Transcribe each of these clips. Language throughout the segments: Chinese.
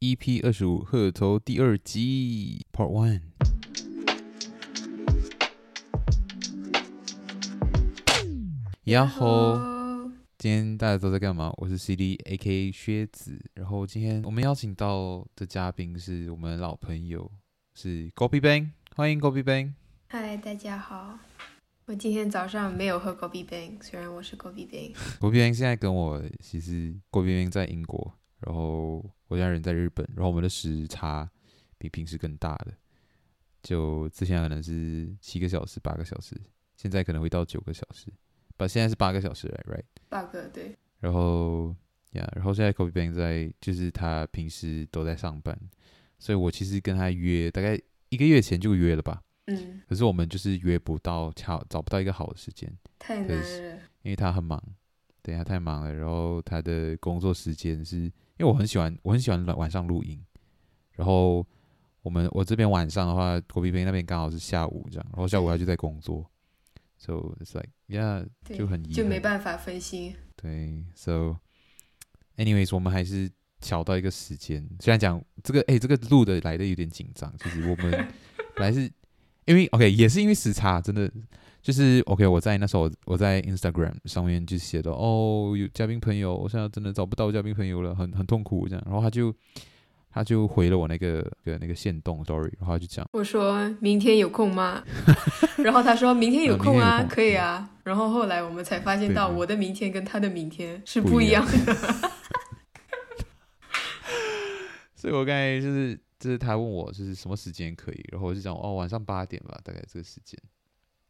EP 二十五鹤头第二集 Part One。呀吼！今天大家都在干嘛？我是 CD AK 靴子。然后今天我们邀请到的嘉宾是我们的老朋友，是 Kopi Bang。欢迎 Kopi Bang。嗨，大家好。我今天早上没有喝 Kopi Bang，虽然我是 Kopi Bang。Kopi Bang 现在跟我其实 Kopi Bang 在英国，然后。我家人在日本，然后我们的时差比平时更大的，就之前可能是七个小时、八个小时，现在可能会到九个小时，不现在是八个小时，right？八个对。然后呀，yeah, 然后现在 Kobe Bank 在，就是他平时都在上班，所以我其实跟他约大概一个月前就约了吧，嗯，可是我们就是约不到，找找不到一个好的时间，太难了，因为他很忙，等下太忙了，然后他的工作时间是。因为我很喜欢，我很喜欢晚上录音。然后我们我这边晚上的话，Kopi Bang 那边刚好是下午这样，然后下午他就在工作，so it's like yeah，就很就没办法分心。对，so anyways，我们还是调到一个时间。虽然讲这个，哎，这个录的来的有点紧张，其实我们 本来是因为 OK，也是因为时差，真的。就是 OK，我在那时候我在 Instagram 上面就写的哦，有嘉宾朋友，我现在真的找不到嘉宾朋友了，很很痛苦这样。然后他就他就回了我那个个那个线动 story，然后他就讲，我说明天有空吗？然后他说明天有空啊，空可以啊。然后后来我们才发现到我的明天跟他的明天是不一样的。所以我刚才就是就是他问我就是什么时间可以，然后我就讲哦，晚上八点吧，大概这个时间。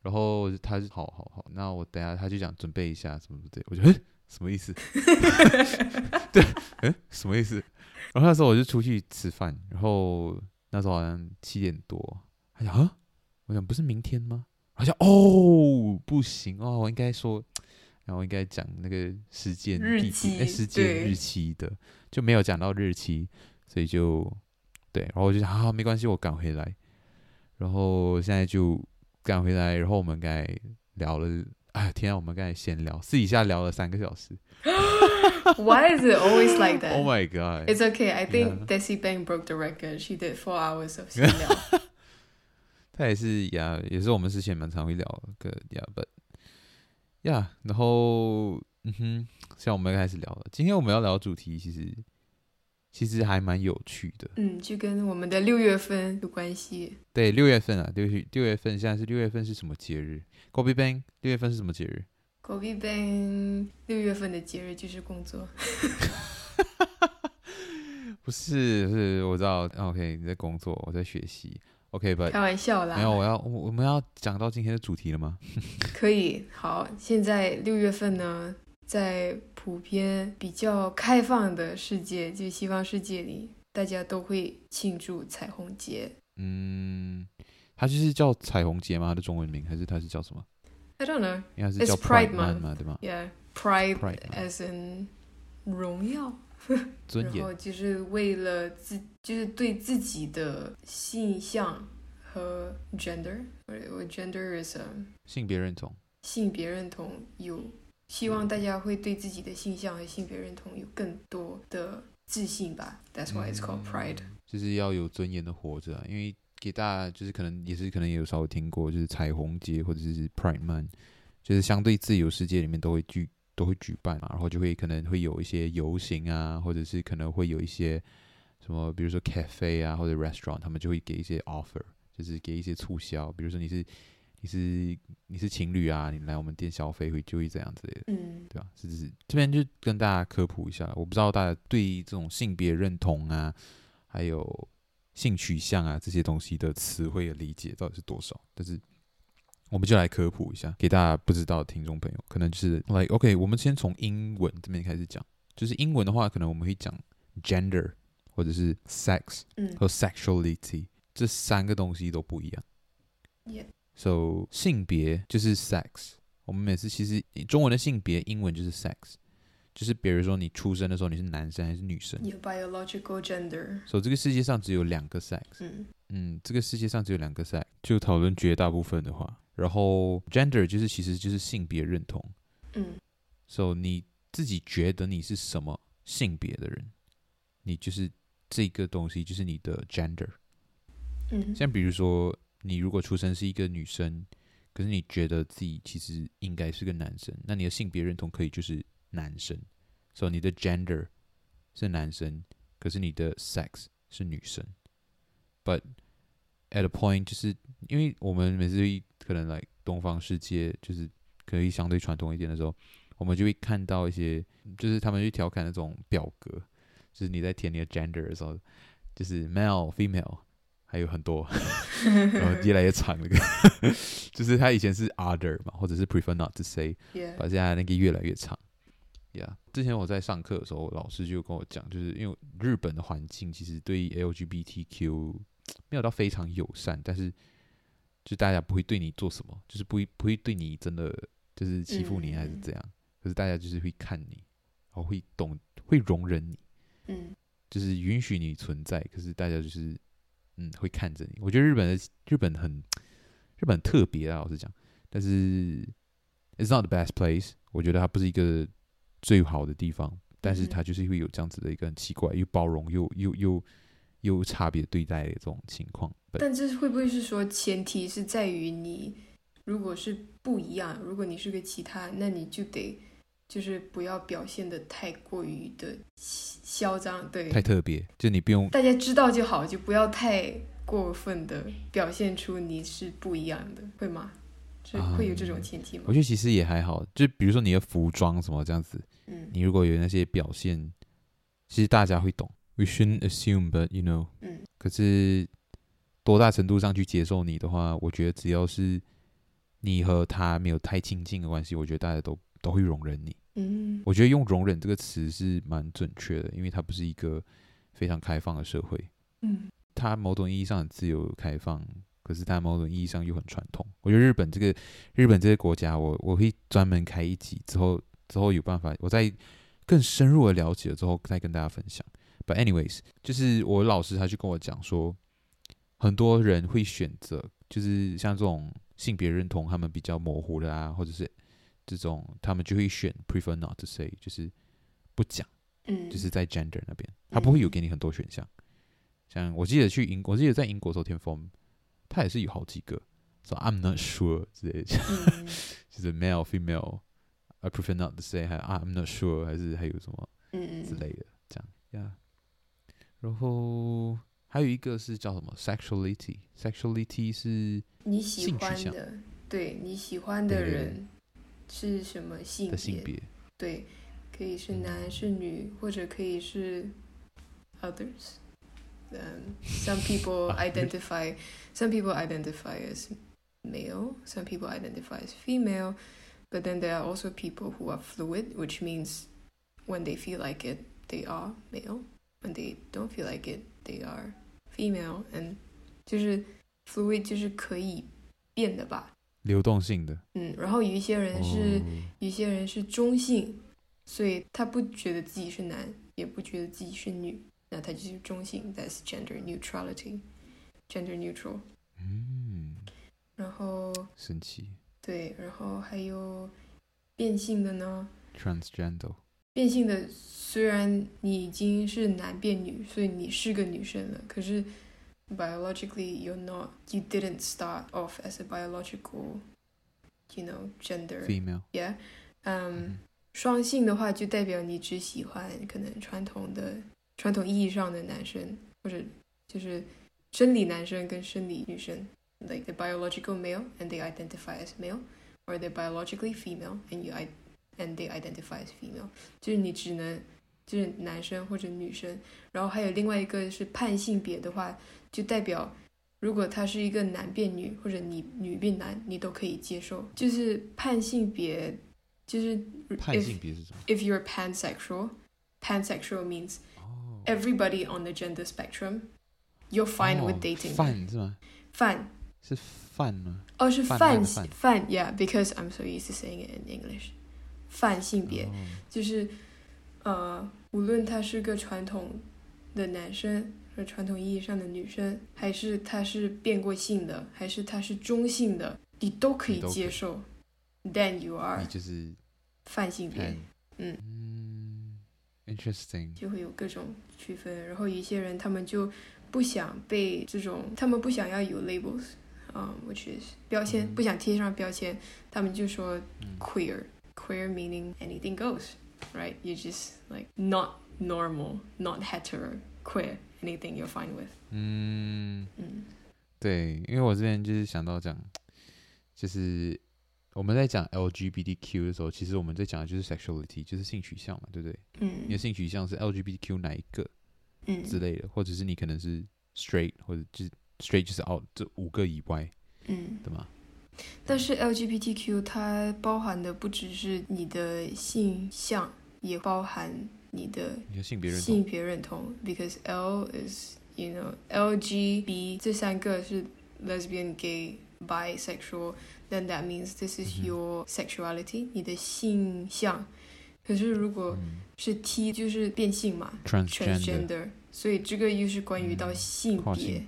然后他就好好好，那我等下他就讲准备一下什么什么的，我就诶什么意思？对，嗯什么意思？然后那时候我就出去吃饭，然后那时候好像七点多，他讲啊，我想不是明天吗？好像哦不行哦，我应该说，然后应该讲那个时间日期，哎时间日期的就没有讲到日期，所以就对，然后我就想啊没关系，我赶回来，然后现在就。赶回来，然后我们刚才聊了，哎天啊，我们刚才闲聊，私底下聊了三个小时。Why is it always like that? Oh my god! It's okay. I think Desi Bang broke the record. She did four hours of 闲聊。他也是呀，也是我们之前蛮常会聊的呀，But 呀，然后嗯哼，像我们开始聊了，今天我们要聊的主题其实。其实还蛮有趣的，嗯，就跟我们的六月份有关系。对，六月份啊，六月六月份，现在是六月份是什么节日？Kobe Bang，六月份是什么节日？Kobe Bang，六月份的节日就是工作。不是，不是，我知道。OK，你在工作，我在学习。OK，but 开玩笑啦。没有，我要我我们要讲到今天的主题了吗？可以，好，现在六月份呢。在普遍比较开放的世界，就西方世界里，大家都会庆祝彩虹节。嗯，它就是叫彩虹节吗？它的中文名还是它是叫什么？I don't know。应该是叫 Pride 嘛，对吗？Yeah，Pride as in 荣耀、尊严，然后就是为了自，就是对自己的性向和 gender，我 genderism，性别认同，性别认同有。希望大家会对自己的性向和性别认同有更多的自信吧。That's why it's called pride。就是要有尊严的活着，因为给大家就是可能也是可能也有稍微听过，就是彩虹节或者是 Pride Month，就是相对自由世界里面都会举都会举办嘛，然后就会可能会有一些游行啊，或者是可能会有一些什么，比如说 cafe 啊或者 restaurant，他们就会给一些 offer，就是给一些促销，比如说你是。你是你是情侣啊？你来我们店消费会就会这样之类的，嗯，对吧？是是，这边就跟大家科普一下，我不知道大家对于这种性别认同啊，还有性取向啊这些东西的词汇的理解到底是多少？但是我们就来科普一下，给大家不知道的听众朋友，可能就是，like OK，我们先从英文这边开始讲，就是英文的话，可能我们会讲 gender。或者是 sex 和 sexuality，、嗯、这三个东西都不一样。So 性别就是 sex。我们每次其实中文的性别，英文就是 sex，就是比如说你出生的时候你是男生还是女生。Your biological gender。所以这个世界上只有两个 sex。嗯嗯，这个世界上只有两个 sex。就讨论绝大部分的话，然后 gender 就是其实就是性别认同。嗯。So 你自己觉得你是什么性别的人，你就是这个东西，就是你的 gender。嗯。像比如说，你如果出生是一个女生。可是你觉得自己其实应该是个男生，那你的性别认同可以就是男生，所以你的 gender 是男生，可是你的 sex 是女生。But at a point，就是因为我们每次可能来东方世界，就是可以相对传统一点的时候，我们就会看到一些，就是他们去调侃那种表格，就是你在填你的 gender 的时候，就是 male、female。还有很多，然后越来越长那个，就是他以前是 other 嘛，或者是 prefer not to say，把现在那个越来越长。Yeah，之前我在上课的时候，老师就跟我讲，就是因为日本的环境其实对 LGBTQ 没有到非常友善，但是就大家不会对你做什么，就是不会不会对你真的就是欺负你还是怎样，嗯、可是大家就是会看你，然后会懂会容忍你，嗯，就是允许你存在，可是大家就是。嗯，会看着你。我觉得日本的日本很日本很特别啊，老实讲。但是，it's not the best place。我觉得它不是一个最好的地方，但是它就是会有这样子的一个很奇怪又包容又又又又差别对待的这种情况。但这会不会是说，前提是在于你如果是不一样，如果你是个其他，那你就得。就是不要表现的太过于的嚣张，对，太特别，就你不用大家知道就好，就不要太过分的表现出你是不一样的，会吗？就会有这种前提吗？嗯，我觉得其实也还好，就比如说你的服装什么这样子，嗯，你如果有那些表现，其实大家会懂。We shouldn't assume, but you know，嗯，可是多大程度上去接受你的话，我觉得只要是你和他没有太亲近的关系，我觉得大家都都会容忍你。嗯，我觉得用“容忍”这个词是蛮准确的，因为它不是一个非常开放的社会。嗯，它某种意义上很自由开放，可是它某种意义上又很传统。我觉得日本这个日本这个国家我，我我会专门开一集之后之后有办法，我再更深入的了解了之后再跟大家分享。But anyways，就是我老师他就跟我讲说，很多人会选择就是像这种性别认同他们比较模糊的啊，或者是。这种他们就会选 prefer not to say，就是不讲，嗯，就是在 gender 那边，他不会有给你很多选项。嗯、像我记得去英，我记得在英国时候，天风他也是有好几个，说、so、I'm not sure 之类的，嗯、就是 male female，I prefer not to say，还 I'm not sure，还是还有什么嗯之类的，这样呀。Yeah. 然后还有一个是叫什么 sexuality，sexuality 是你喜欢的，对你喜欢的人。是什么性别？性别对，可以是男是女，或者可以是 others。Um, some people identify, some people identify as male, some people identify as female, but then there are also people who are fluid, which means when they feel like it, they are male. When they don't feel like it, they are female. And 就是 fluid 就是可以变的吧。 流动性的，嗯，然后有一些人是，有、oh. 一些人是中性，所以他不觉得自己是男，也不觉得自己是女，那他就是中性。That's gender neutrality，gender neutral。嗯，然后神奇。对，然后还有变性的呢？Transgender。变性的虽然你已经是男变女，所以你是个女生了，可是。biologically you're not you didn't start off as a biological you know gender female yeah um 双性的话就代表你只喜欢可能传统的传统意义上的男生或者就是生理男生跟生理女生 like the biological male and they identify as male or the biologically female and you and they identify as female 就是你只能就是男生或者女生然后还有另外一个是判性别的话 就代表，如果他是一个男变女，或者你女变男，你都可以接受。就是判性别，就是判性别是什么？If you're pansexual，pansexual means everybody on the gender spectrum, you're fine with dating. 泛是吗？泛是泛吗？哦，是泛泛，Yeah，because I'm so used to saying it in English。泛性别就是呃，无论他是个传统的男生，和传统意义上的女生，还是她是变过性的，还是她是中性的，你都可以接受。Then you are 就是泛性别，嗯。Interesting，就会有各种区分，然后有一些人他们就不想被这种，他们不想要有 labels，啊、um,，which is 标签，嗯、不想贴上标签，他们就说 queer，queer、嗯、meaning anything goes，right？You just like not normal，not hetero，queer，anything you're fine with。嗯嗯，对，因为我之前就是想到讲，就是。我们在讲 LGBTQ 的时候，其实我们在讲的就是 sexuality，就是性取向嘛，对不对？嗯。你的性取向是 LGBTQ 哪一个？嗯。之类的，或者是你可能是 straight，或者就是 straight 就是 out 这五个以外，嗯，对吗？但是 LGBTQ 它包含的不只是你的性向，也包含你的性别认同。性别认同，because L is you know LGB 这三个是 lesbian、gay、bisexual。Then that means this is your sexuality，、嗯、你的性向。可是如果是 T，就是变性嘛，transgender。所以这个又是关于到性别。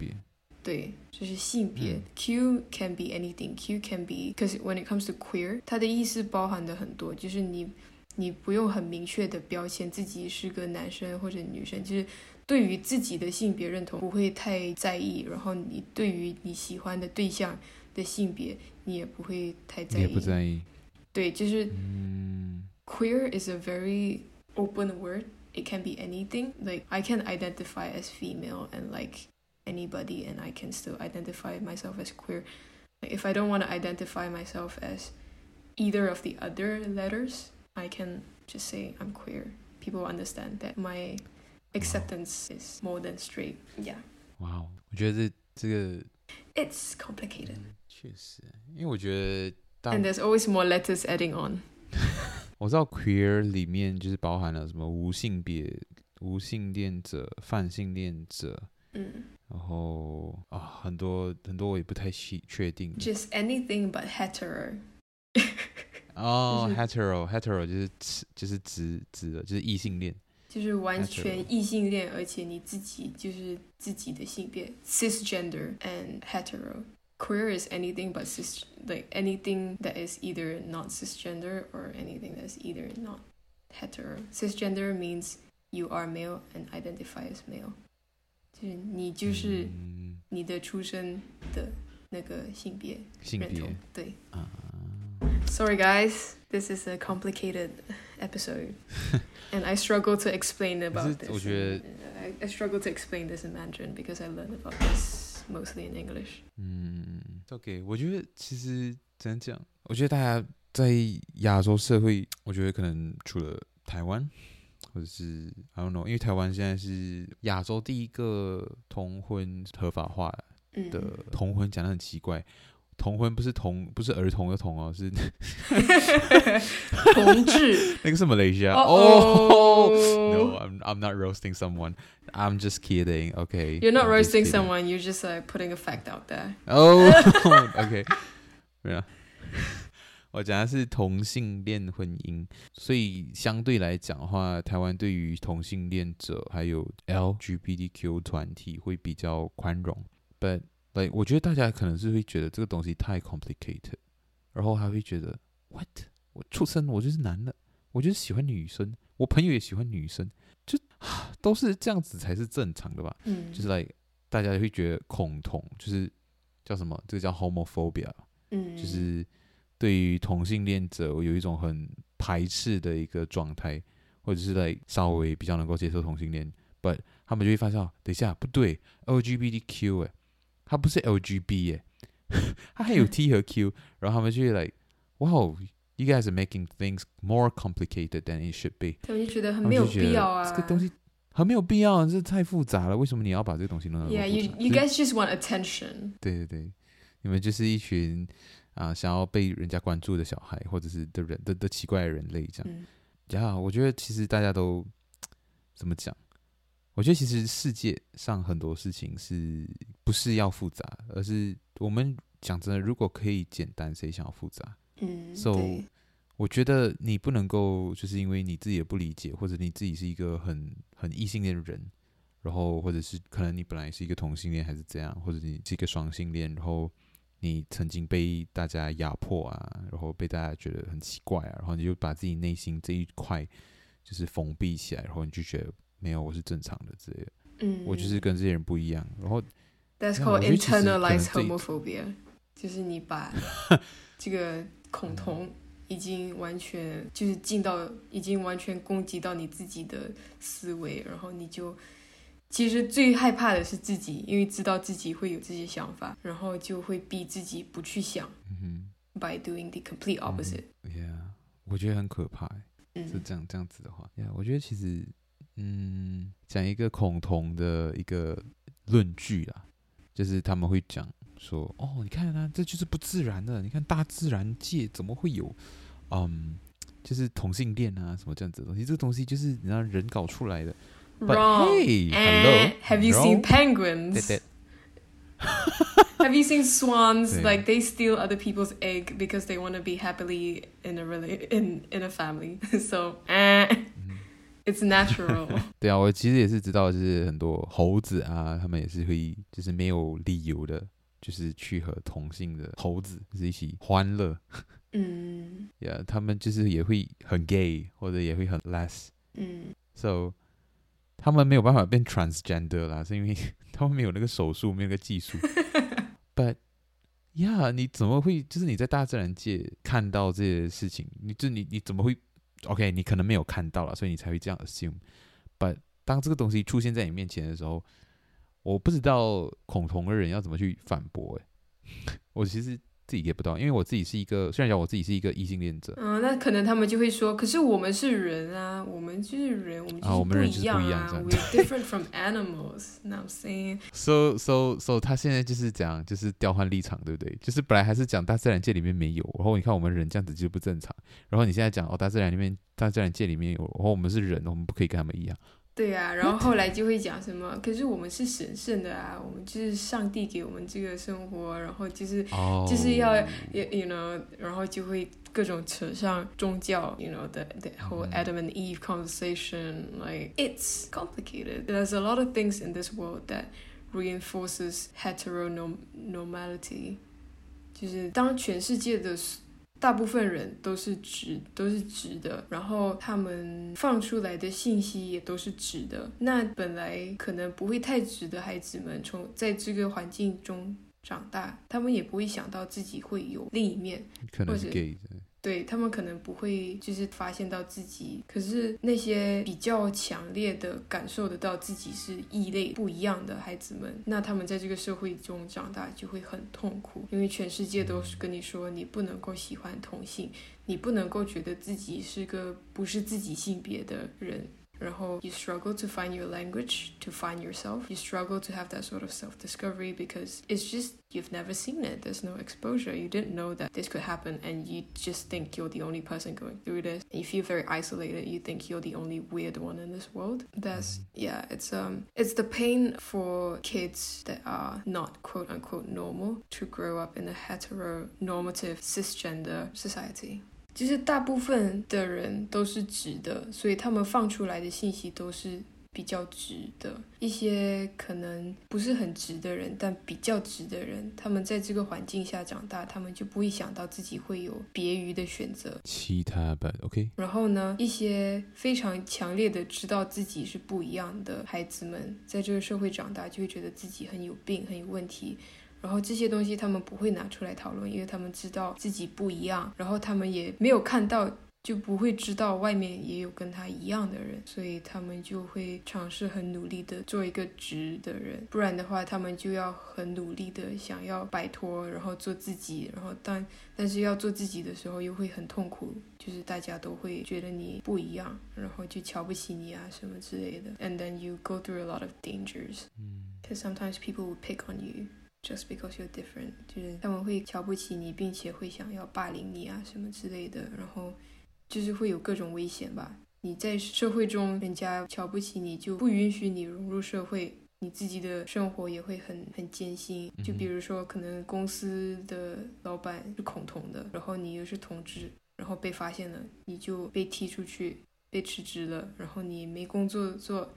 对，就是性别。嗯、Q can be anything. Q can be because when it comes to queer，它的意思包含的很多，就是你你不用很明确的标签自己是个男生或者女生，就是对于自己的性别认同不会太在意。然后你对于你喜欢的对象的性别。你也不会太在意。也不在意。对，就是、嗯、queer is a very open word. It can be anything. Like I can identify as female and like anybody, and I can still identify myself as queer. Like if I don't want to identify myself as either of the other letters, I can just say I'm queer. People understand that my acceptance wow. is more than straight. Yeah. Wow，我觉得这这个。It's complicated. 确实，因为我觉得，And there's always more letters adding on。我知道 queer 里面就是包含了什么无性别、无性恋者、泛性恋者，嗯，然后啊很多很多我也不太确确定。Just anything but hetero。 哦，hetero，hetero 就是指就是指指的就是异性恋，就是完全异性恋，而且你自己就是自己的性别，cisgender and hetero。queer is anything but cis like anything that is either not cisgender or anything that's either not hetero. Cisgender means you are male and identify as male. 就是你就是你的出生的那个性别认同。对。 Sorry guys, this is a complicated episode, and I struggle to explain about this. 我觉得 I, I struggle to explain this in Mandarin because I learned about this. Mostly in English。嗯，OK，我觉得其实怎样讲，我觉得大家在亚洲社会，我觉得可能除了台湾，或者是 I don't know，因为台湾现在是亚洲第一个同婚合法化的同婚，讲得很奇怪。 同婚不是童，不是儿童的童哦，是同志。那个是马来西亚。哦，No，I'm I'm not roasting someone. I'm just kidding. Okay. You're not roasting someone. You're just like putting a fact out there. Oh, okay. 没有。我讲的是同性恋婚姻，所以相对来讲的话，台湾对于同性恋者还有 LGBTQ 团体会比较宽容，But 对，like, 我觉得大家可能是会觉得这个东西太 complicated，然后还会觉得 what 我出生我就是男的，我就是喜欢女生，我朋友也喜欢女生，就 都是这样子才是正常的吧？嗯，就是 like 大家会觉得恐同，就是叫什么？这个叫 homophobia，嗯，就是对于同性恋者有一种很排斥的一个状态，或者是来、like, 稍微比较能够接受同性恋，but 他们就会发现，等一下不对，LGBTQ 哎。他不是 LGB 耶，他还有 T 和 Q，然后他们就会 like，哇，you guys are making things more complicated than it should be。他们就觉得很没有必要啊，这个东西很没有必要，这太复杂了，为什么你要把这个东西弄得那么复杂？Yeah, you you guys just want attention。对对对，你们就是一群啊想要被人家关注的小孩，或者是的人的的奇怪的人类这样。呀、嗯，yeah, 我觉得其实大家都怎么讲？我觉得其实世界上很多事情是不是要复杂，而是我们讲真的，如果可以简单，谁想要复杂？嗯，so 我觉得你不能够就是因为你自己的不理解，或者你自己是一个很很异性恋的人，然后或者是可能你本来是一个同性恋还是怎样，或者你是一个双性恋，然后你曾经被大家压迫啊，然后被大家觉得很奇怪啊，然后你就把自己内心这一块就是封闭起来，然后你就觉得没有我是正常的之类的，嗯，我就是跟这些人不一样，然后 That's called internalized homophobia，就是你把 这个恐同。已经完全就是进到，已经完全攻击到你自己的思维，然后你就其实最害怕的是自己，因为知道自己会有这些想法，然后就会逼自己不去想。嗯哼，by doing the complete opposite。嗯，Yeah，我觉得很可怕。嗯，是这样这样子的话，Yeah，我觉得其实，嗯，讲一个恐同的一个论据啊，就是他们会讲说，哦，你看啊，这就是不自然的，你看大自然界怎么会有？嗯，um, 就是同性恋啊，什么这样子的东西，这个东西就是你让人搞出来的。Wrong. Hey, hello. Have you seen penguins? Have you seen swans? Like they steal other people's egg because they want to be happily in a rela in in a family. So, it's natural. 对啊，我其实也是知道，就是很多猴子啊，他们也是会，就是没有理由的，就是去和同性的猴子就是一起欢乐。嗯，呀，yeah, 他们就是也会很 gay，或者也会很 less，嗯，so 他们没有办法变 transgender 啦，是因为他们没有那个手术，没有那个技术。But 呀，你怎么会？就是你在大自然界看到这些事情，你就你你怎么会？OK，你可能没有看到了，所以你才会这样 assume。But 当这个东西出现在你面前的时候，我不知道恐同的人要怎么去反驳。哎，我其实。自己 get 不到，因为我自己是一个，虽然讲我自己是一个异性恋者，嗯，那可能他们就会说，可是我们是人啊，我们就是人，我们就是不一样啊，啊，we're different from animals。那 I'm saying，so so so，他现在就是讲，就是调换立场，对不对？就是本来还是讲大自然界里面没有，然后你看我们人这样子就不正常，然后你现在讲哦，大自然里面，大自然界里面有，然后我们是人，我们不可以跟他们一样。对啊，然后后来就会讲什么？可是我们是神圣的啊，我们就是上帝给我们这个生活，然后就是、oh. 就是要，you know，然后就会各种扯上宗教，you know，the the whole Adam and Eve conversation，like it's complicated. There's a lot of things in this world that reinforces heteronormality，就是当全世界的。大部分人都是直，都是直的，然后他们放出来的信息也都是直的。那本来可能不会太直的孩子们，从在这个环境中长大，他们也不会想到自己会有另一面，可能是 gay 或者。对，他们可能不会就是发现到自己，可是那些比较强烈的感受得到自己是异类、不一样的孩子们，那他们在这个社会中长大就会很痛苦，因为全世界都是跟你说你不能够喜欢同性，你不能够觉得自己是个不是自己性别的人。然后，you struggle to find your language, to find yourself. You struggle to have that sort of self-discovery because it's just you've never seen it. There's no exposure. You didn't know that this could happen, and you just think you're the only person going through this. And you feel very isolated. You think you're the only weird one in this world. That's yeah. It's um, it's the pain for kids that are not quote unquote normal to grow up in a heteronormative cisgender society. 其实大部分的人都是直的，所以他们放出来的信息都是比较直的。一些可能不是很直的人，但比较直的人，他们在这个环境下长大，他们就不会想到自己会有别于的选择。其他吧，OK。然后呢，一些非常强烈的知道自己是不一样的孩子们，在这个社会长大，就会觉得自己很有病，很有问题。然后这些东西他们不会拿出来讨论，因为他们知道自己不一样，然后他们也没有看到，就不会知道外面也有跟他一样的人，所以他们就会尝试很努力的做一个直的人，不然的话他们就要很努力的想要摆脱，然后做自己，然后但但是要做自己的时候又会很痛苦，就是大家都会觉得你不一样，然后就瞧不起你啊什么之类的，and then you go through a lot of dangers，嗯，because sometimes people will pick on you。Just because you're different，就是他们会瞧不起你，并且会想要霸凌你啊什么之类的，然后就是会有各种危险吧。你在社会中人家瞧不起你，就不允许你融入社会，你自己的生活也会很很艰辛。就比如说，可能公司的老板是恐同的，然后你又是同志，然后被发现了，你就被踢出去，被辞职了，然后你没工作做，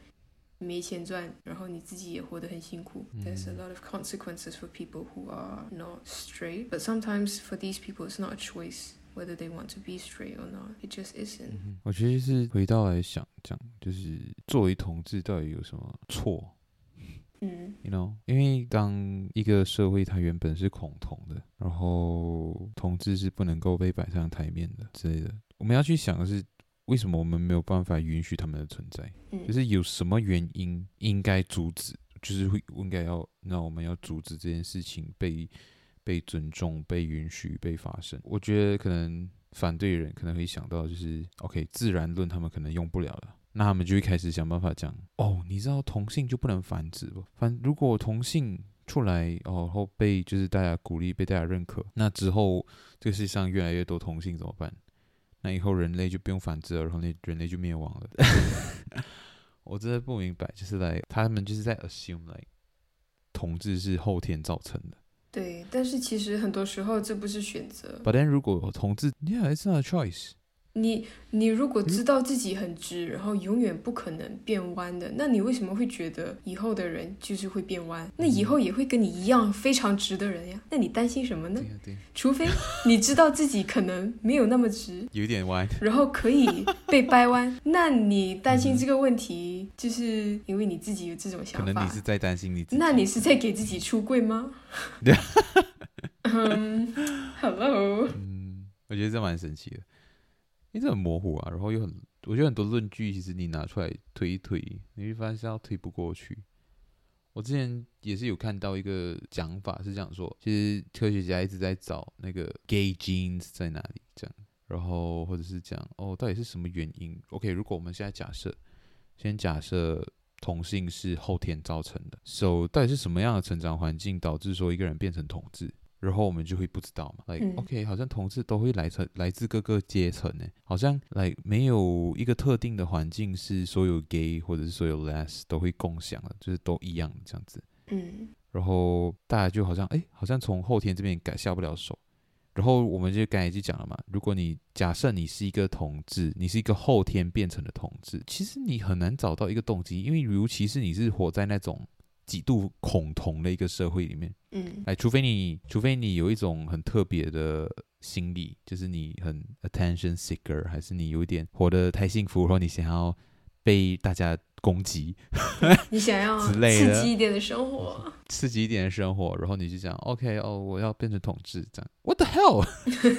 没钱赚，然后你自己也活得很辛苦。There's a lot of consequences for people who are not straight, but sometimes for these people it's not a choice. Whether they want to be straight or not, it just isn't. 我觉得是回到来想讲，就是作为同志到底有什么错？嗯，you know，因为当一个社会它原本是恐同的，然后同志是不能够被摆上台面的之类的，我们要去想的是，为什么我们没有办法允许他们的存在？嗯，就是有什么原因应该阻止？就是会应该要，那我们要阻止这件事情被。被尊重、被允许、被发生，我觉得可能反对人可能会想到，就是 OK，自然论他们可能用不了了，那他们就会开始想办法讲哦，你知道同性就不能繁殖不？反如果同性出来哦，然后被就是大家鼓励、被大家认可，那之后这个世界上越来越多同性怎么办？那以后人类就不用繁殖了，然后那人类就灭亡了。我真的不明白，就是来他们就是在 assume like 同志是后天造成的。对，但是其实很多时候这不是选择。But then 如果同志，Yeah, it's not a choice. 你你如果知道自己很直，然后永远不可能变弯的，那你为什么会觉得以后的人就是会变弯？那以后也会跟你一样非常直的人呀？那你担心什么呢？对。除非你知道自己可能没有那么直，有点弯，然后可以被掰弯，那你担心这个问题，就是因为你自己有这种想法。可能你是在担心你自己。那你是在给自己出柜吗？对。嗯，Hello。嗯，我觉得这蛮神奇的。因为很模糊啊，然后又很，我觉得很多论据其实你拿出来推一推，你会发现要推不过去。我之前也是有看到一个讲法，是讲说，其实科学家一直在找那个 gay genes 在哪里，这样，然后或者是讲哦，到底是什么原因？OK，如果我们现在假设，先假设同性是后天造成的，So 到底是什么样的成长环境导致说一个人变成同志？然后我们就会不知道嘛，like OK，好像同志都会来自来自各个阶层呢，好像来、like, 没有一个特定的环境是所有 gay 或者是所有 les 都会共享的，就是都一样这样子。嗯，然后大家就好像哎，好像从后天这边改下不了手。然后我们就刚才就讲了嘛，如果你假设你是一个同志，你是一个后天变成的同志，其实你很难找到一个动机，因为尤其是你是活在那种。极度恐同的一个社会里面，嗯，哎，除非你，除非你有一种很特别的心理，就是你很 attention seeker，还是你有一点活得太幸福，然后你想要被大家攻击，你想要之类的刺激一点的生活，刺激一点的生活，然后你就讲，OK，哦，我要变成统治，这样，What the hell？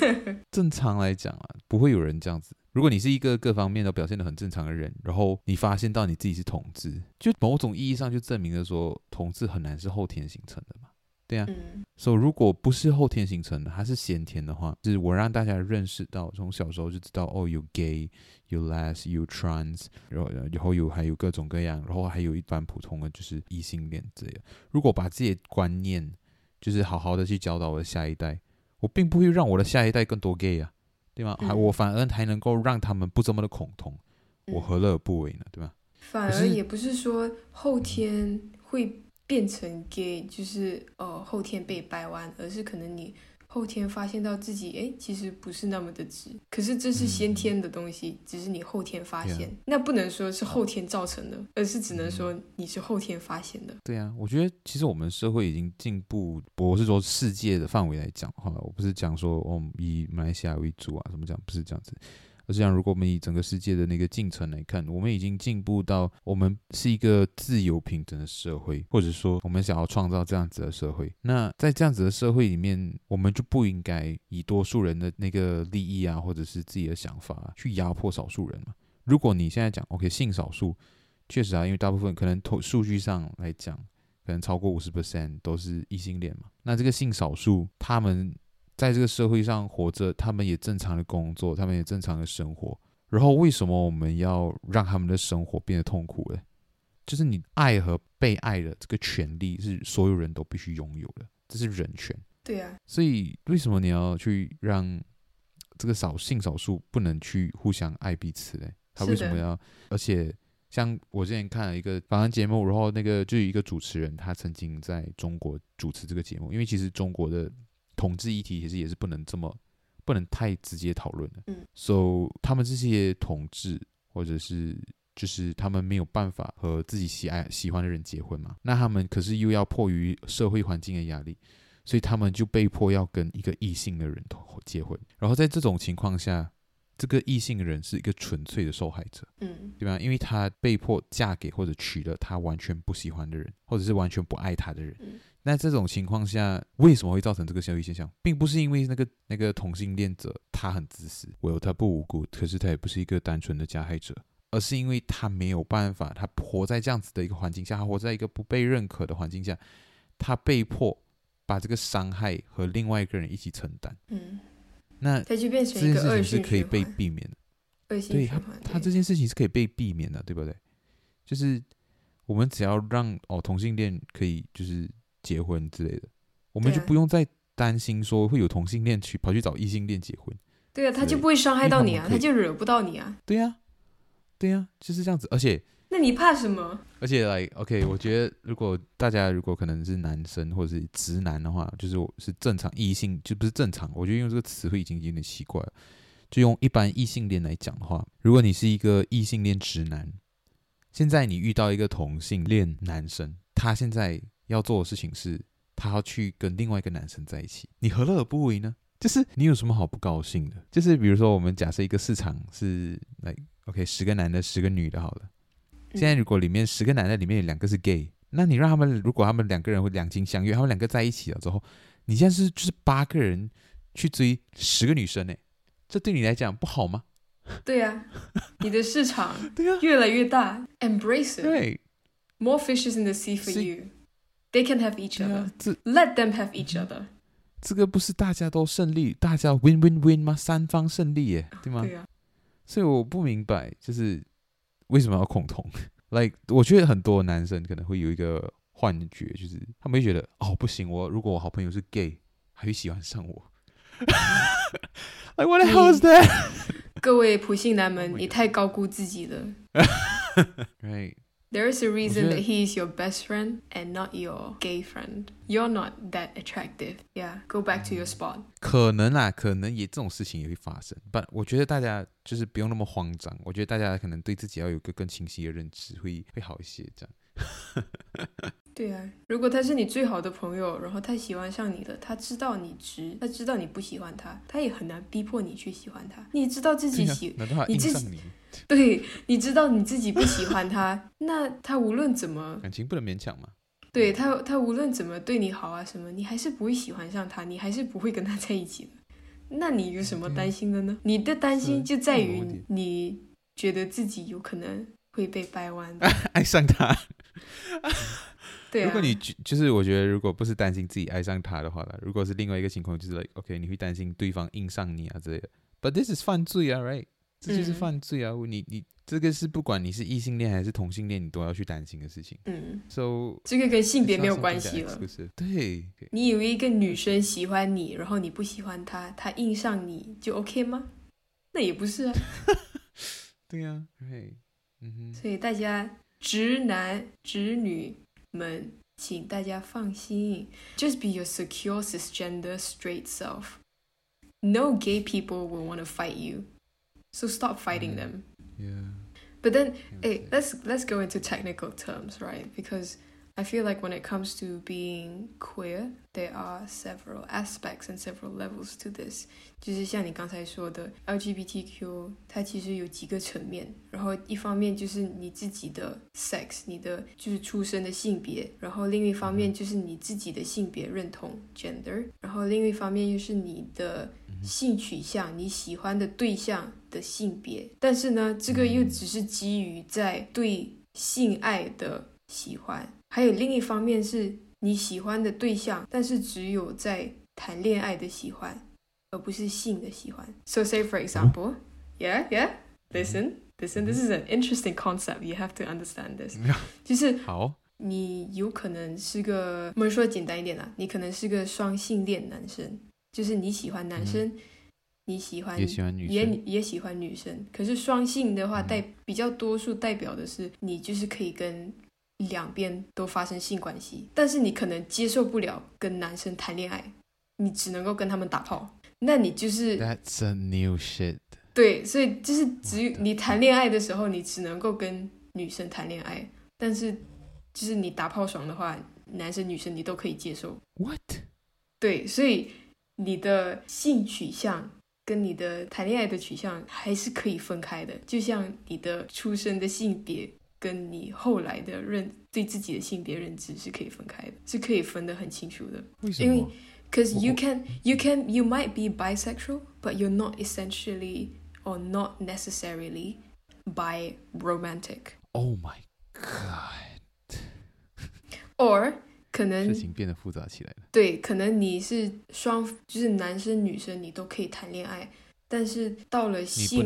正常来讲啊，不会有人这样子。如果你是一个各方面都表现得很正常的人，然后你发现到你自己是同志，就某种意义上就证明了说同志很难是后天形成的嘛，对啊。嗯。所以如果不是后天形成的，它是先天的话，就是我让大家认识到，从小时候就知道哦，有 gay，有 les，有 trans，然后然后有还有各种各样，然后还有一般普通的就是异性恋这样。如果把这些观念就是好好的去教导我的下一代，我并不会让我的下一代更多 gay 啊。对吗？还、嗯、我反而还能够让他们不这么的恐同，嗯、我何乐而不为呢？对吧？反而也不是说后天会变成 gay，就是呃后天被掰弯，而是可能你。后天发现到自己，哎，其实不是那么的直，可是这是先天的东西，嗯、只是你后天发现.那不能说是后天造成的，而是只能说你是后天发现的。对啊，我觉得其实我们社会已经进步，我是说世界的范围来讲，哈，我不是讲说我们以马来西亚为主啊，怎么讲，不是这样子。而是讲，如果我们以整个世界的那个进程来看，我们已经进步到我们是一个自由平等的社会，或者说我们想要创造这样子的社会。那在这样子的社会里面，我们就不应该以多数人的那个利益啊，或者是自己的想法去压迫少数人嘛。如果你现在讲 OK，性少数确实啊，因为大部分可能从数据上来讲，可能超过五十 percent 都是异性恋嘛。那这个性少数，他们。在这个社会上活着，他们也正常的工作，他们也正常的生活。然后，为什么我们要让他们的生活变得痛苦呢？就是你爱和被爱的这个权利是所有人都必须拥有的，这是人权。对啊。所以，为什么你要去让这个少性少数不能去互相爱彼此呢？他为什么要？而且像我之前看了一个访谈节目，然后那个就有一个主持人，他曾经在中国主持这个节目，因为其实中国的统治议题其实也是不能这么不能太直接讨论的。嗯，so 他们这些统治或者是就是他们没有办法和自己喜爱喜欢的人结婚嘛，那他们可是又要迫于社会环境的压力。所以他们就被迫要跟一个异性的人结婚，然后在这种情况下，这个异性的人是一个纯粹的受害者，嗯，对吧？因为他被迫嫁给或者娶了他完全不喜欢的人，或者是完全不爱他的人。嗯，那这种情况下，为什么会造成这个社会现象？并不是因为那个那个同性恋者他很自私，我有他不无辜，可是他也不是一个单纯的加害者，而是因为他没有办法，他活在这样子的一个环境下，他活在一个不被认可的环境下，他被迫。把这个伤害和另外一个人一起承担，嗯，那这件事情是可以被避免的，对他，他这件事情是可以被避免的，对不对？就是我们只要让哦同性恋可以就是结婚之类的，我们就不用再担心说会有同性恋去跑去找异性恋结婚，对啊，他就不会伤害到你啊，他，他就惹不到你啊，对呀、啊，对呀、啊，就是这样子，而且。那你怕什么？而且来，like，OK，我觉得如果大家如果可能是男生或者是直男的话，就是我是正常异性，就不是正常。我觉得用这个词汇已经有点奇怪了。就用一般异性恋来讲的话，如果你是一个异性恋直男，现在你遇到一个同性恋男生，他现在要做的事情是，他要去跟另外一个男生在一起，你何乐而不为呢？就是你有什么好不高兴的？就是比如说，我们假设一个市场是来，OK，十个男的，十个女的，好了。现在如果里面十个男的里面有两个是 gay，那你让他们如果他们两个人会两情相悦，他们两个在一起了之后，你现在是就是八个人去追十个女生呢？这对你来讲不好吗？对呀、啊，你的市场 对呀越来越大，embrace it，对，more fishes in the sea for you，they can have each other，let them have each other，这个不是大家都胜利，大家 win win win 吗？三方胜利耶，对吗？对呀、啊，所以我不明白就是。为什么要恐同？Like，我觉得很多男生可能会有一个幻觉，就是他们会觉得，哦，不行，我如果我好朋友是 gay，还会喜欢上我。Like what the hell is that？各位普信男们，你太高估自己了。Right。There is a reason that he is your best friend and not your gay friend. You're not that attractive. Yeah, go back to your spot. 可能啊，可能也这种事情也会发生。But 我觉得大家就是不用那么慌张。我觉得大家可能对自己要有个更清晰的认知，会会好一些。这样。 对啊，如果他是你最好的朋友，然后他喜欢上你了，他知道你直，他知道你不喜欢他，他也很难逼迫你去喜欢他。你知道自己喜，啊、你自己，对，你知道你自己不喜欢他，那他无论怎么，感情不能勉强嘛。对他，他无论怎么对你好啊什么，你还是不会喜欢上他，你还是不会跟他在一起的。那你有什么担心的呢？嗯、你的担心就在于你觉得自己有可能会被掰弯，爱上他。对啊、如果你就是我觉得，如果不是担心自己爱上他的话呢，如果是另外一个情况，就是 like OK，你会担心对方硬上你啊之类的。But this is 犯罪啊，right？这就是犯罪啊！嗯、你你这个是不管你是异性恋还是同性恋，你都要去担心的事情。嗯，So 这个跟性别没有关系了，不是？对。你以为一个女生喜欢你，然后你不喜欢她，她硬上你就 OK 吗？那也不是啊。对呀、啊，对，嗯哼。所以大家直男直女。们，请大家放心，just be your secure cisgender straight self. No gay people will want to fight you, so stop fighting them. Yeah. But then, hey, let's let's go into technical terms, right? Because I feel like when it comes to being queer, there are several aspects and several levels to this. 就是像你刚才说的 LGBTQ，它其实有几个层面。然后一方面就是你自己的 sex，你的就是出生的性别。然后另一方面就是你自己的性别认同 gender。然后另一方面又是你的性取向，你喜欢的对象的性别。但是呢，这个又只是基于在对性爱的喜欢。还有另一方面是你喜欢的对象，但是只有在谈恋爱的喜欢，而不是性的喜欢。So say for example, yeah, yeah, listen, listen, this is an interesting concept. You have to understand this. 就是好，你有可能是个，我们说简单一点啦，你可能是个双性恋男生，就是你喜欢男生，你喜欢也喜欢女生，也也喜欢女生。可是双性的话，代、嗯、比较多数代表的是你就是可以跟两边都发生性关系，但是你可能接受不了跟男生谈恋爱，你只能够跟他们打炮。那你就是 That's a new shit。对，所以就是只有你谈恋爱的时候，你只能够跟女生谈恋爱，但是就是你打炮爽的话，男生女生你都可以接受。What？对，所以你的性取向跟你的谈恋爱的取向还是可以分开的，就像你的出生的性别跟你后来的认对自己的性别认知是可以分开的，是可以分得很清楚的。为什么？因为 Because you can, you can, you might be bisexual, but you're not essentially or not necessarily bi romantic. Oh my god. Or 可能事情变得复杂起来了。对，可能你是双，就是男生女生你都可以谈恋爱，但是到了性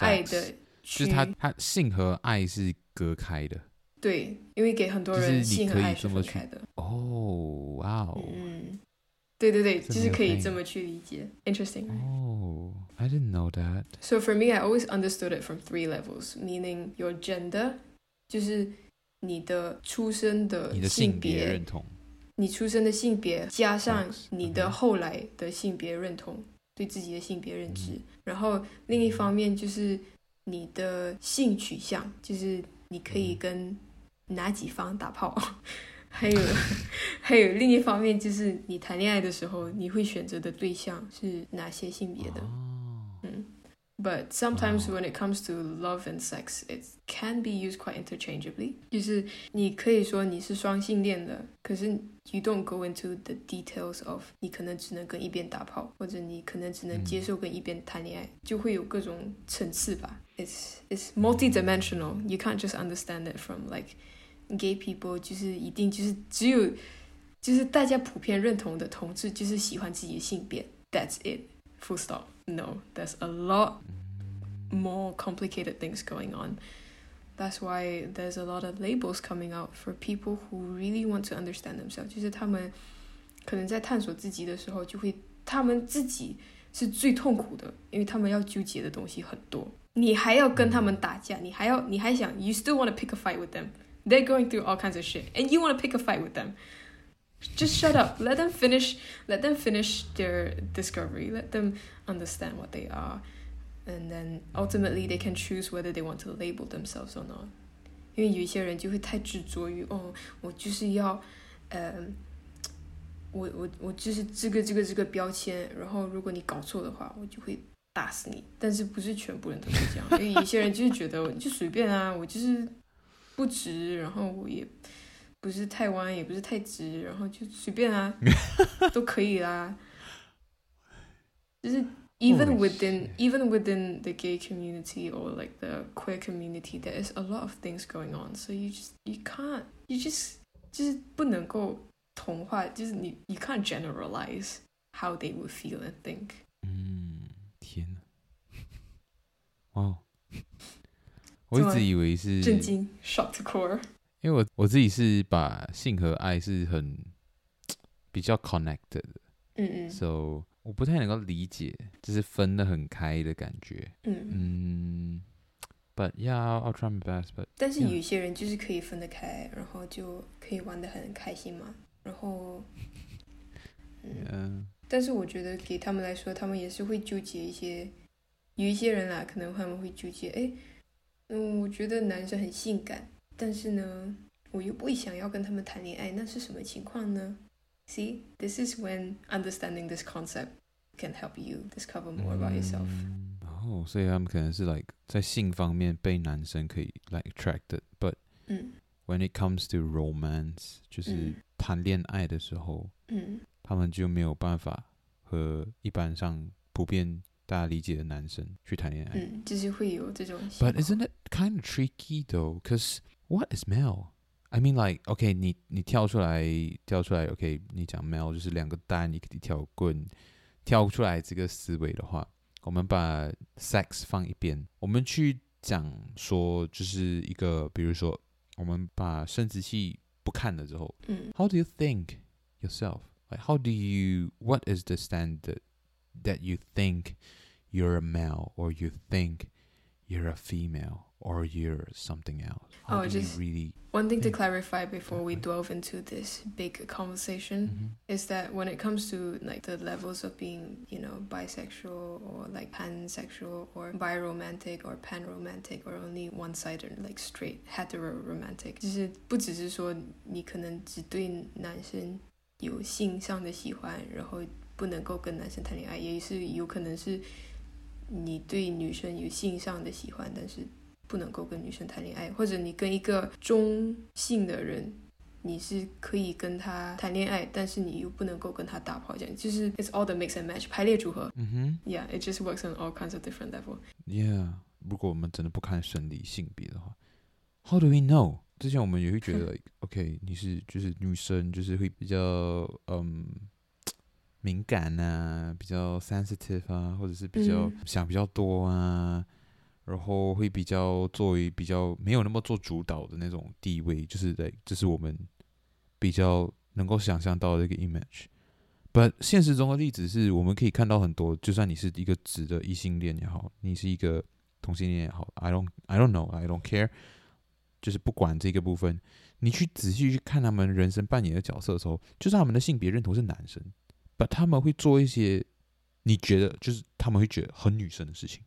爱的，就是他他性和爱是隔开的。对，因为给很多人性和爱是分开的。哦，哇哦。嗯。对对对，就是可以这么去理解。Interesting. Oh, I didn't know that. So for me, I always understood it from three levels, meaning your gender，就是你的出生的性别，你的性别认同，你出生的性别加上你的后来的性别认同，对自己的性别认知。然后另一方面就是你的性取向，就是你可以跟哪几方打炮。还有，还有另一方面，就是你谈恋爱的时候，你会选择的对象是哪些性别的？嗯 ，But sometimes when it comes to love and sex, it can be used quite interchangeably。就是你可以说你是双性恋的，可是 you don't go into the details of 你可能只能跟一边打炮，或者你可能只能接受跟一边谈恋爱，就会有各种层次吧。It's it's multi-dimensional. You can't just understand it from like Gay people 就是一定就是只有就是大家普遍认同的同志就是喜欢自己的性别，That's it. Full stop. No, there's a lot more complicated things going on. That's why there's a lot of labels coming out for people who really want to understand themselves. 就是他们可能在探索自己的时候，就会他们自己是最痛苦的，因为他们要纠结的东西很多。你还要跟他们打架，你还要你还想，You still want to pick a fight with them. They're going through all kinds of shit, and you want to pick a fight with them. Just shut up. Let them finish. Let them finish their discovery. Let them understand what they are, and then ultimately they can choose whether they want to label themselves or not. 因为有一些人就会太执着于哦，我就是要，呃，我我我就是这个这个这个标签，然后如果你搞错的话，我就会打死你。但是不是全部人都是这样？因为有些人就是觉得就随便啊，我就是。不直，然后我也 不是太弯，也不是太直，然后就随便啊，都可以啦。就是 even within even within the gay community or like the queer community, there is a lot of things going on. So you just you can't you just 就是不能够同化，就是你 you can't generalize how they would feel and think。嗯，天呐，哇。我一直以为是震惊，shock to core。 因为我我自己是把性和爱是很比较 connected 的，嗯嗯，so 我不太能够理解，就是分得很开的感觉，嗯嗯，but yeah I'll try my best，but 但是有些人就是可以分得开，然后就可以玩得很开心嘛，然后，嗯.但是我觉得给他们来说，他们也是会纠结一些，有一些人啊，可能他们会纠结，诶。嗯，我觉得男生很性感，但是呢，我又不会想要跟他们谈恋爱，那是什么情况呢？See, this is when understanding this concept can help you discover more about yourself。哦，所以他们可能是 like 在性方面被男生可以 like attracted，but 嗯，when it comes to romance，就是谈恋爱的时候，嗯，他们就没有办法和一般上普遍。大家理解的男生去谈恋爱，嗯，就是会有这种。But isn't it kind of tricky though? Cause what is male? I mean, like, OK，你你跳出来跳出来，OK，你讲 male 就是两个蛋一条棍跳出来这个思维的话，我们把 sex 放一边，我们去讲说就是一个，比如说我们把生殖器不看了之后，嗯，How do you think yourself? Like, how do you? What is the standard that you think? you're a male or you think you're a female or you're something else. How oh, just really one thing to clarify before we delve into this big conversation mm-hmm. is that when it comes to like the levels of being, you know, bisexual or like pansexual or biromantic or panromantic or only one-sided like straight hetero romantic，就是不只是说你可能只对男生有性上的喜欢，然后不能够跟男生谈恋爱，也是有可能是你对女生有性上的喜欢，但是。 不能够跟女生谈恋爱，或者你跟一个中性的人，你是可以跟他谈恋爱，但是你又不能够跟他打炮，这样就是 it's all the mix and match 排列组合。嗯哼，Yeah，it just works on all kinds of different level。Yeah，如果我们真的不看生理性别的话，How do we know？之前我们也会觉得，OK，你是就是女生，就是会比较嗯敏感啊，比较 sensitive 啊，或者是比较想比较多啊。然后会比较作为比较没有那么做主导的那种地位，就是在这是我们比较能够想象到的一个 image。But 现实中的例子是我们可以看到很多，就算你是一个直的异性恋也好，你是一个同性恋也好，I don't I don't know I don't care，就是不管这个部分，你去仔细去看他们人生扮演的角色的时候，就是他们的性别认同是男生，But 他们会做一些你觉得就是他们会觉得很女生的事情。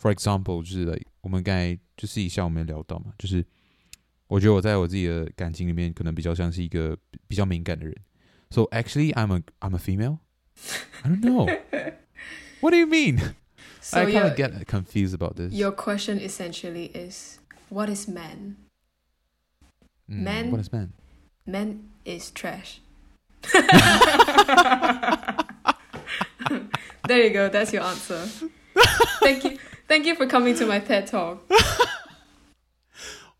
For example，就是 like, 我们刚才就私底下我们聊到嘛，就是我觉得我在我自己的感情里面可能比较像是一个比较敏感的人。So actually, I'm a I'm a female. I don't know. What do you mean? So I kind of get confused about this. Your question essentially is, what is man? Mm, man. What is man? Man is trash. there you go. That's your answer. Thank you. Thank you for coming to my TED Talk.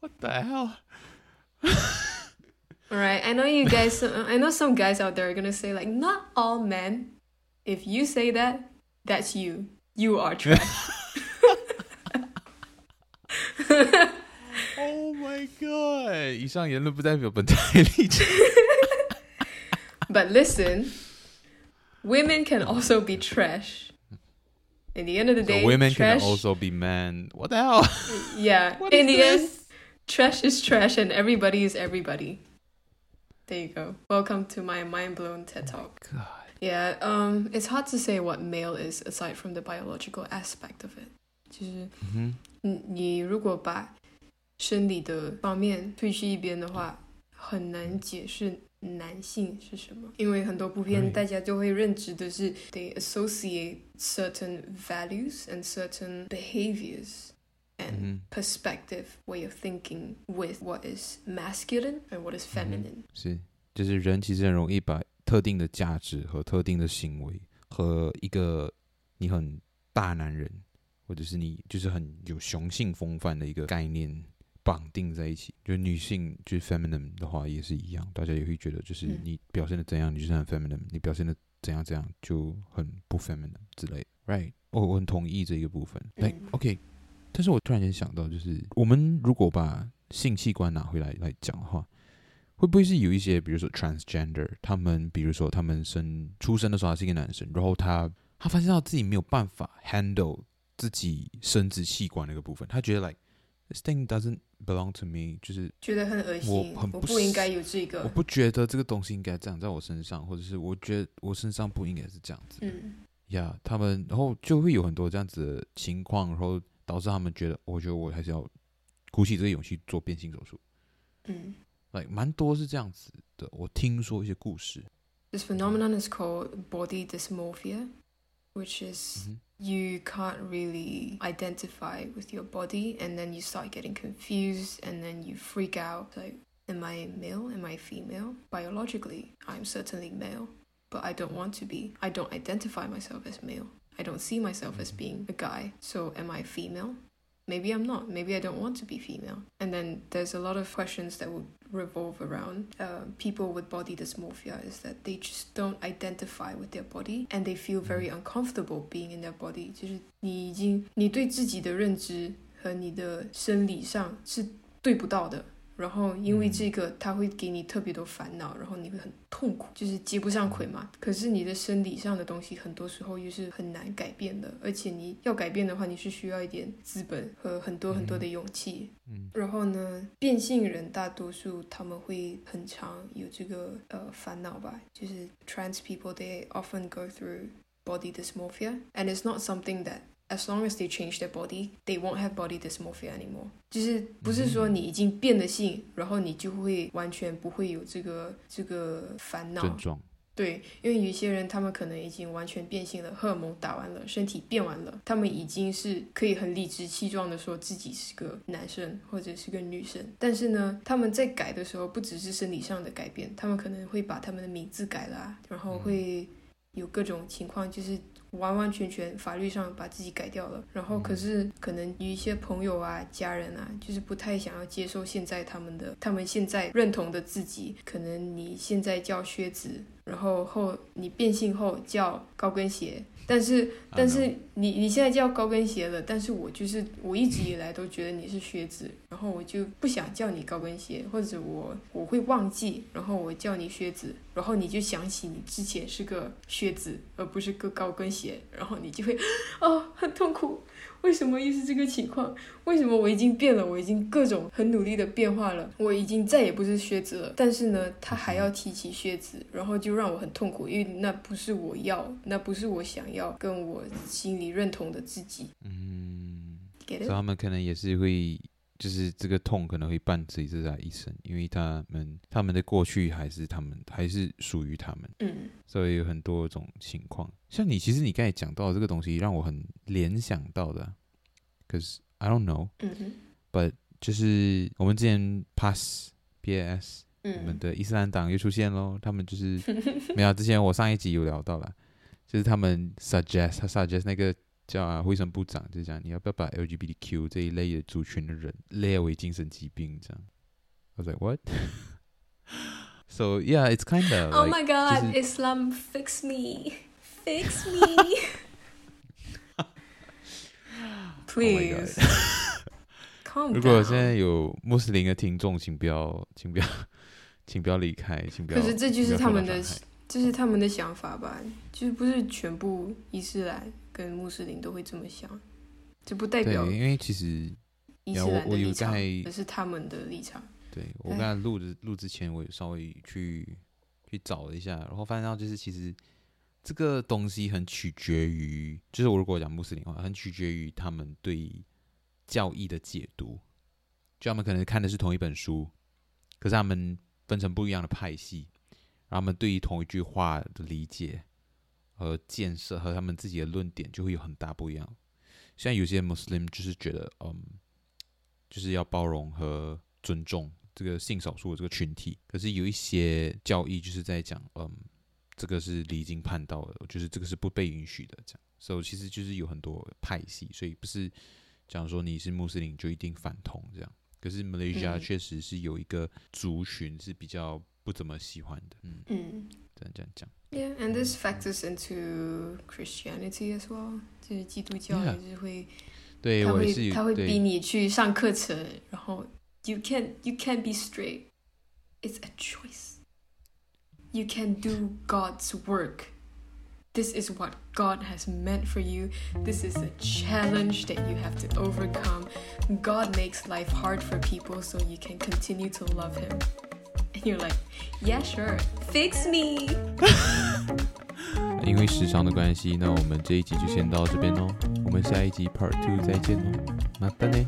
what the hell? all right, I know you guys. I know some guys out there are gonna say like, not all men. If you say that, that's you. You are trash. oh my god！以上言论不代表本台立场。 but listen, women can also be trash. In the end of the day, so women trash, can also be men. What the hell? Yeah. in the this? end, trash is trash, and everybody is everybody. There you go. Welcome to my mind blown TED Talk. God. Yeah. Um, it's hard to say what male is aside from the biological aspect of it. 就是，你如果把生理的方面推去一边的话，很难解释。 男性是什么？因为很多普遍，大家就会认知的是，they associate certain values and certain behaviors and perspective way of thinking with what is masculine and what is feminine。是，就是人其实很容易把特定的价值和特定的行为和一个你很大男人，或者是你就是很有雄性风范的一个概念。绑定在一起，就女性就是 feminine 的话也是一样，大家也会觉得就是你表现的怎样，你就是很 feminine；你表现的怎样怎样就很不 feminine 之类的，right？我我很同意这一个部分。哎，OK，但是我突然间想到，就是我们如果把性器官拿回来来讲的话，会不会是有一些，比如说 transgender，他们比如说他们生出生的时候他是一个男生，然后他他发现到自己没有办法 handle 自己生殖器官那个部分，他觉得 like this thing doesn't belong to me，就是觉得很恶心，我很不，我不应该有这个，我不觉得这个东西应该长在我身上，或者是我觉得我身上不应该是这样子。嗯，呀、yeah，他们然后就会有很多这样子的情况，然后导致他们觉得，我觉得我还是要鼓起这个勇气做变性手术。嗯，like 蛮多是这样子的，我听说一些故事。This phenomenon is called body dysmorphia, which is、mm -hmm. You can't really identify with your body and then you start getting confused and then you freak out. Like am i male? Am i female? Biologically i'm certainly male but i don't want to be. I don't identify myself as male. I don't see myself as mm-hmm. being a guy. So am i female maybe I'm not. Maybe I don't want to be female. And then there's a lot of questions that would revolve around uh, people with body dysmorphia is that they just don't identify with their body and they feel very uncomfortable being in their body. 就是你已经你对自己的认知和你的生理上是对不到的。 然后因为这个，它会给你特别多烦恼，然后你会很痛苦，就是接不上轨嘛。可是你的生理上的东西，很多时候又是很难改变的，而且你要改变的话，你是需要一点资本和很多很多的勇气。嗯。然后呢，变性人大多数他们会很常有这个呃烦恼吧，就是 trans people they often go through body dysmorphia，and it's not something that As long as they change their body, they won't have body dysmorphia anymore. 就是不是说你已经变了性，嗯、然后你就会完全不会有这个这个烦恼。症状。对，因为有些人他们可能已经完全变性了，荷尔蒙打完了，身体变完了，他们已经是可以很理直气壮的说自己是个男生或者是个女生。但是呢，他们在改的时候，不只是生理上的改变，他们可能会把他们的名字改了，然后会有各种情况，就是。完完全全法律上把自己改掉了，然后可是可能有一些朋友啊、家人啊，就是不太想要接受现在他们的、他们现在认同的自己。可能你现在叫靴子，然后后你变性后叫高跟鞋。但是，但是你你现在叫高跟鞋了，但是我就是我一直以来都觉得你是靴子，然后我就不想叫你高跟鞋，或者我我会忘记，然后我叫你靴子，然后你就想起你之前是个靴子，而不是个高跟鞋，然后你就会，哦，很痛苦。为什么又是这个情况？为什么我已经变了？我已经各种很努力的变化了，我已经再也不是靴子了。但是呢，他还要提起靴子，然后就让我很痛苦，因为那不是我要，那不是我想要，跟我心里认同的自己。嗯，所以他们可能也是会，就是这个痛可能会伴随着他一生，因为他们他们的过去还是他们还是属于他们。嗯，所以有很多种情况。像你，其实你刚才讲到的这个东西，让我很联想到的。可是 I don't know，嗯哼，but 就是我们之前 pass 嗯，我们的伊斯兰党又出现喽。他们就是 没有之前我上一集有聊到了，就是他们 suggest 他 suggest 那个叫啊卫生部长就讲，你要不要把 LGBTQ 这一类的族群的人列为精神疾病这样？I was like what？So yeah, it's kind of. Oh my God, Islam fix me. Fix me, please. Oh、如果现在有穆斯林的听众，请不要，请不要，请不要离开，请不要。可是这就是他们的，这是他们的想法吧？就是不是全部伊斯兰跟穆斯林都会这么想，这不代表。因为其实伊斯兰的立场，这是他们的立场。对，我刚才录的录之前，我有稍微去去找了一下，然后发现到就是其实。这个东西很取决于，就是我如果讲穆斯林的话，很取决于他们对教义的解读。就他们可能看的是同一本书，可是他们分成不一样的派系，然后他们对于同一句话的理解和建设和他们自己的论点就会有很大不一样。像有些穆斯林就是觉得，嗯，就是要包容和尊重这个性少数的这个群体，可是有一些教义就是在讲，嗯。这个是离经叛道的，就是这个是不被允许的，这样，所以其实就是有很多派系，所以不是讲说你是穆斯林就一定反同这样。可是马来西亚确实是有一个族群是比较不怎么喜欢的，嗯嗯，这样这样讲。Yeah, and this factors into Christianity as well，就是基督教也是会，对，他会是他会逼你去上课程，然后 you can't you can't be straight, it's a choice. You can do God's work. This is what God has meant for you. This is a challenge that you have to overcome. God makes life hard for people so you can continue to love Him. And you're like, yeah, sure, fix me. 因为时长的关系，那我们这一集就先到这边喽。我们下一集 Part Two 再见喽，またね。